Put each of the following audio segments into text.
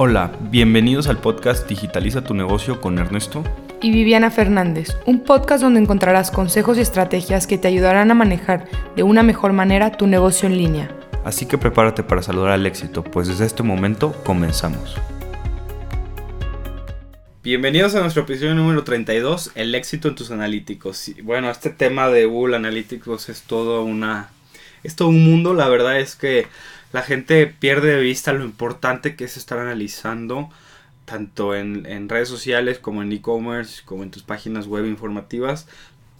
Hola, bienvenidos al podcast Digitaliza tu negocio con Ernesto y Viviana Fernández, un podcast donde encontrarás consejos y estrategias que te ayudarán a manejar de una mejor manera tu negocio en línea. Así que prepárate para saludar al éxito, pues desde este momento comenzamos. Bienvenidos a nuestro episodio número 32, el éxito en tus analíticos. Bueno, este tema de Google Analytics es todo una es todo un mundo, la verdad es que la gente pierde de vista lo importante que es estar analizando tanto en, redes sociales como en e-commerce, como en tus páginas web informativas,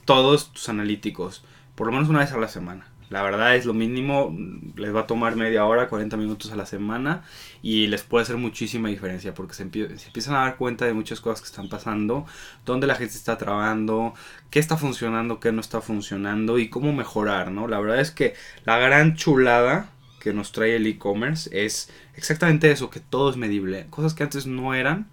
todos tus analíticos, por lo menos una vez a la semana. La verdad es lo mínimo, les va a tomar media hora, 40 minutos a la semana y les puede hacer muchísima diferencia porque se, se, empiezan a dar cuenta de muchas cosas que están pasando, dónde la gente está trabajando, qué está funcionando, qué no está funcionando y cómo mejorar, ¿no? La verdad es que la gran chulada que nos trae el e-commerce es exactamente eso, que todo es medible. Cosas que antes no eran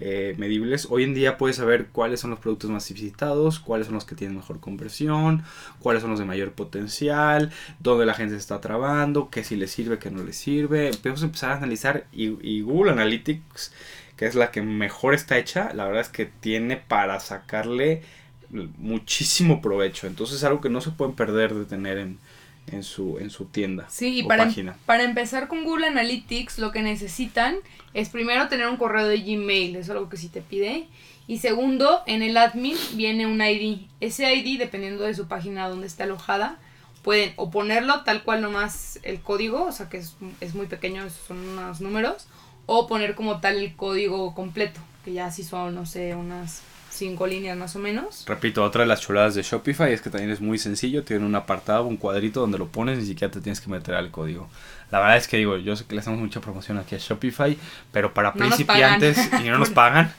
eh, medibles. Hoy en día puedes saber cuáles son los productos más visitados, cuáles son los que tienen mejor conversión, cuáles son los de mayor potencial, dónde la gente se está trabando, qué si le sirve, qué no le sirve. Podemos empezar a analizar y Google Analytics, que es la que mejor está hecha, la verdad es que tiene para sacarle muchísimo provecho. Entonces es algo que no se pueden perder de tener en, en su, en su tienda. Sí, y para, em, para empezar con Google Analytics, lo que necesitan es primero tener un correo de Gmail, eso es algo que sí te pide. Y segundo, en el admin viene un ID. Ese ID, dependiendo de su página donde está alojada, pueden o ponerlo tal cual nomás el código, o sea que es, es muy pequeño, son unos números, o poner como tal el código completo, que ya sí son, no sé, unas cinco líneas más o menos. Repito, otra de las chuladas de Shopify es que también es muy sencillo, tiene un apartado, un cuadrito donde lo pones, ni siquiera te tienes que meter al código. La verdad es que digo, yo sé que le hacemos mucha promoción aquí a Shopify, pero para principiantes, y no nos pagan,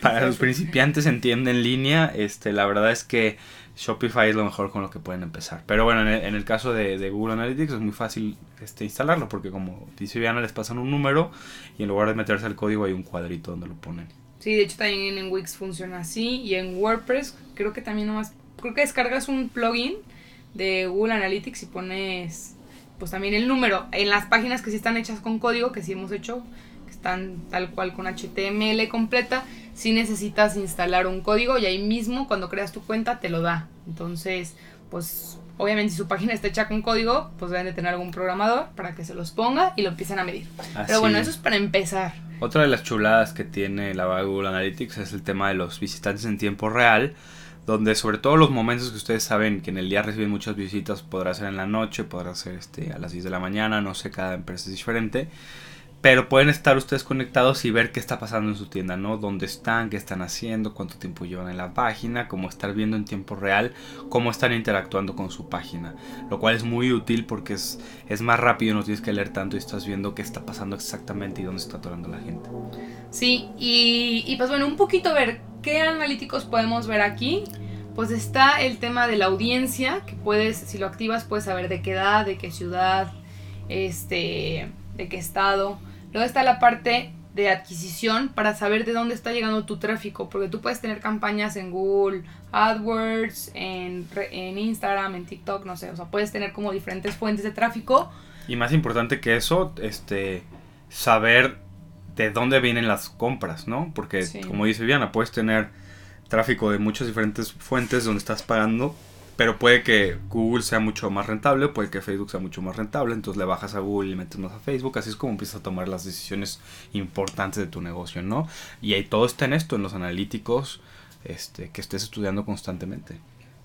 para los principiantes entiende en línea, este, la verdad es que Shopify es lo mejor con lo que pueden empezar. Pero bueno, en el, caso de, Google Analytics es muy fácil este, instalarlo, porque como dice Viviana, les pasan un número y en lugar de meterse al código hay un cuadrito donde lo ponen. Sí, de hecho también en Wix funciona así y en WordPress creo que también nomás, creo que descargas un plugin de Google Analytics y pones pues también el número en las páginas que sí están hechas con código, que sí hemos hecho, que están tal cual con HTML completa, sí necesitas instalar un código y ahí mismo cuando creas tu cuenta te lo da. Entonces, pues obviamente si su página está hecha con código, pues deben de tener algún programador para que se los ponga y lo empiecen a medir. Pero bueno, eso es para empezar. Otra de las chuladas que tiene la Google Analytics es el tema de los visitantes en tiempo real, donde sobre todo los momentos que ustedes saben que en el día reciben muchas visitas, podrá ser en la noche, podrá ser este, a las 10 de la mañana, no sé, cada empresa es diferente. Pero pueden estar ustedes conectados y ver qué está pasando en su tienda, ¿no? Dónde están, qué están haciendo, cuánto tiempo llevan en la página, cómo estar viendo en tiempo real, cómo están interactuando con su página. Lo cual es muy útil porque es, es más rápido, no tienes que leer tanto y estás viendo qué está pasando exactamente y dónde está atorando la gente. Sí, y, y pues bueno, un poquito ver qué analíticos podemos ver aquí. Pues está el tema de la audiencia, que puedes, si lo activas, puedes saber de qué edad, de qué ciudad, este, de qué estado Luego está la parte de adquisición para saber de dónde está llegando tu tráfico, porque tú puedes tener campañas en Google AdWords, en, en Instagram, en TikTok, no sé, o sea, puedes tener como diferentes fuentes de tráfico. Y más importante que eso, este, saber de dónde vienen las compras, ¿no? Porque como dice Viviana, puedes tener tráfico de muchas diferentes fuentes donde estás pagando pero puede que Google sea mucho más rentable, puede que Facebook sea mucho más rentable, entonces le bajas a Google y metes más a Facebook, así es como empiezas a tomar las decisiones importantes de tu negocio, ¿no? Y ahí todo está en esto, en los analíticos este, que estés estudiando constantemente.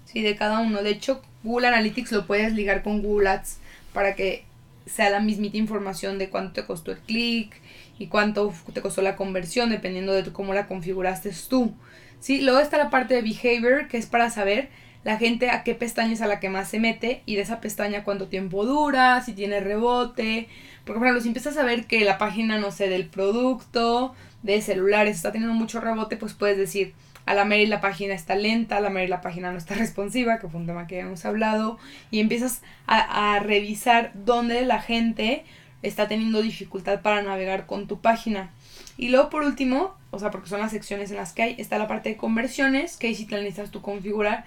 Sí, de cada uno. De hecho, Google Analytics lo puedes ligar con Google Ads para que sea la mismita información de cuánto te costó el clic y cuánto te costó la conversión, dependiendo de cómo la configuraste tú. Sí, luego está la parte de behavior, que es para saber la gente a qué pestaña es a la que más se mete y de esa pestaña cuánto tiempo dura, si tiene rebote. Porque, por ejemplo, si empiezas a ver que la página, no sé, del producto, de celulares está teniendo mucho rebote, pues puedes decir, a la Mary la página está lenta, a la Mary la página no está responsiva, que fue un tema que hemos hablado, y empiezas a, revisar dónde la gente está teniendo dificultad para navegar con tu página. Y luego por último, o sea, porque son las secciones en las que hay, está la parte de conversiones, que ahí sí te necesitas tú configurar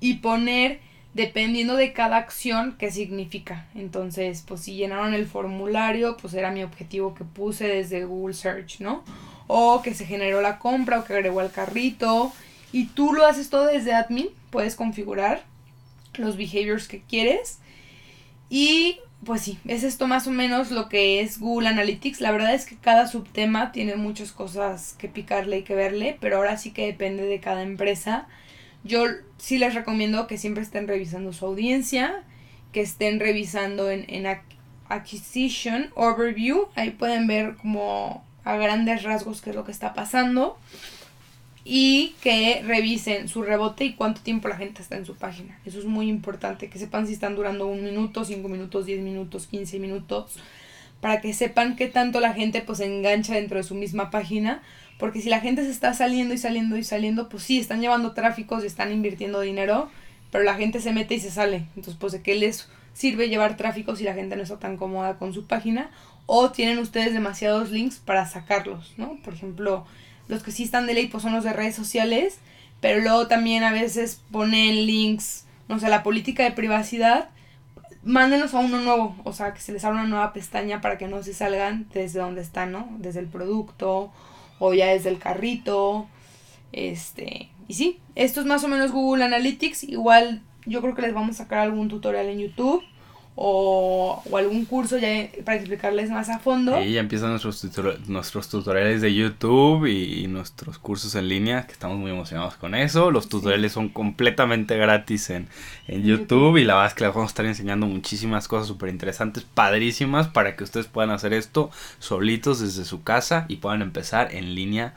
y poner dependiendo de cada acción qué significa. Entonces, pues si llenaron el formulario, pues era mi objetivo que puse desde Google Search, ¿no? O que se generó la compra o que agregó al carrito. Y tú lo haces todo desde admin, puedes configurar los behaviors que quieres. Y pues sí, es esto más o menos lo que es Google Analytics. La verdad es que cada subtema tiene muchas cosas que picarle y que verle, pero ahora sí que depende de cada empresa. Yo sí les recomiendo que siempre estén revisando su audiencia, que estén revisando en, en Acquisition Overview. Ahí pueden ver como a grandes rasgos qué es lo que está pasando y que revisen su rebote y cuánto tiempo la gente está en su página. Eso es muy importante, que sepan si están durando un minuto, cinco minutos, diez minutos, quince minutos, para que sepan qué tanto la gente pues engancha dentro de su misma página, porque si la gente se está saliendo y saliendo y saliendo, pues sí, están llevando tráficos y están invirtiendo dinero, pero la gente se mete y se sale. Entonces, pues de qué les sirve llevar tráfico si la gente no está tan cómoda con su página o tienen ustedes demasiados links para sacarlos, ¿no? Por ejemplo, los que sí están de ley pues son los de redes sociales, pero luego también a veces ponen links, no sé, la política de privacidad, mándenlos a uno nuevo, o sea, que se les abra una nueva pestaña para que no se salgan desde donde están, ¿no? Desde el producto o ya desde el carrito. Este, y sí, esto es más o menos Google Analytics, igual yo creo que les vamos a sacar algún tutorial en YouTube o, algún curso ya para explicarles más a fondo. Y ya empiezan nuestros, nuestros tutoriales de YouTube y, nuestros cursos en línea, que estamos muy emocionados con eso. Los tutoriales son completamente gratis en, en YouTube, y la verdad es que les vamos a estar enseñando muchísimas cosas súper interesantes, padrísimas, para que ustedes puedan hacer esto solitos desde su casa y puedan empezar en línea.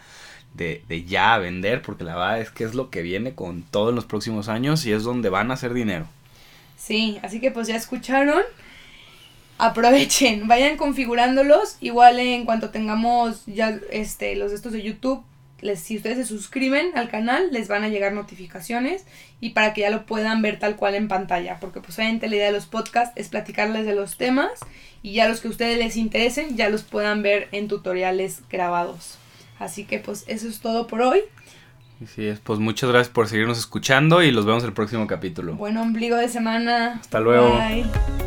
De, de ya a vender, porque la verdad es que es lo que viene con todos los próximos años y es donde van a hacer dinero. Sí, así que pues ya escucharon. Aprovechen, vayan configurándolos. Igual en cuanto tengamos ya este los de estos de YouTube, les, si ustedes se suscriben al canal, les van a llegar notificaciones y para que ya lo puedan ver tal cual en pantalla. Porque pues obviamente la idea de los podcasts es platicarles de los temas y ya los que a ustedes les interesen ya los puedan ver en tutoriales grabados. Así que pues eso es todo por hoy. Así es, pues muchas gracias por seguirnos escuchando y los vemos el próximo capítulo. Buen ombligo de semana. Hasta luego. Bye.